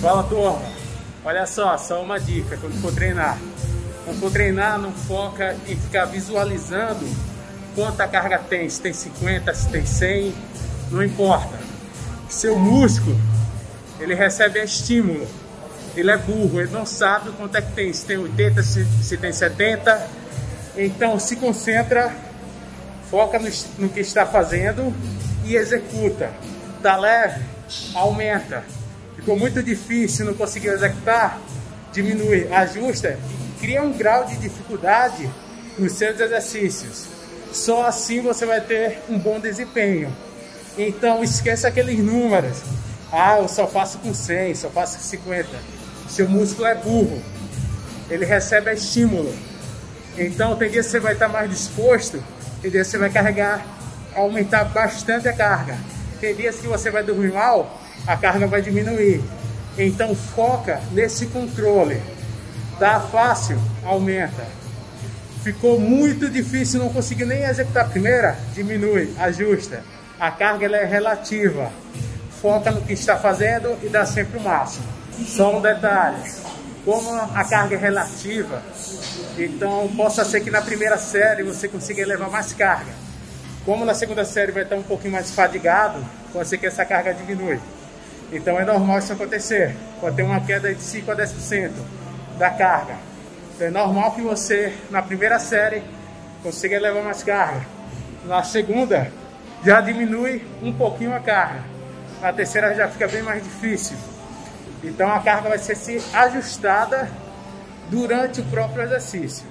Fala turma, olha só, só uma dica quando for treinar. Quando for treinar, não foca em ficar visualizando quanta carga tem, se tem 50, se tem 100, não importa. Seu músculo, ele recebe estímulo. Ele é burro, ele não sabe quanto é que tem, se tem 80, se, se tem 70. Então se concentra, foca no, no que está fazendo e executa. Tá leve, aumenta. Ficou muito difícil, não conseguiu executar, diminui, ajusta, cria um grau de dificuldade nos seus exercícios. Só assim você vai ter um bom desempenho. Então esqueça aqueles números. Ah, eu só faço com 100, só faço com 50. Seu músculo é burro. Ele recebe estímulo. Então tem dias que você vai estar mais disposto, tem dias que você vai carregar, aumentar bastante a carga. Tem dias que você vai dormir mal, a carga vai diminuir. Então foca nesse controle. Dá fácil, aumenta. Ficou muito difícil, não conseguiu nem executar a primeira, diminui, ajusta. A carga ela é relativa. Foca no que está fazendo e dá sempre o máximo. Só um detalhe, como a carga é relativa, então possa ser que na primeira série você consiga levar mais carga. Como na segunda série vai estar um pouquinho mais fadigado, pode ser que essa carga diminui. Então é normal isso acontecer. Pode ter uma queda de 5 a 10% da carga. Então é normal que você, na primeira série, consiga levar mais carga. Na segunda, já diminui um pouquinho a carga. Na terceira já fica bem mais difícil. Então a carga vai ser ajustada durante o próprio exercício.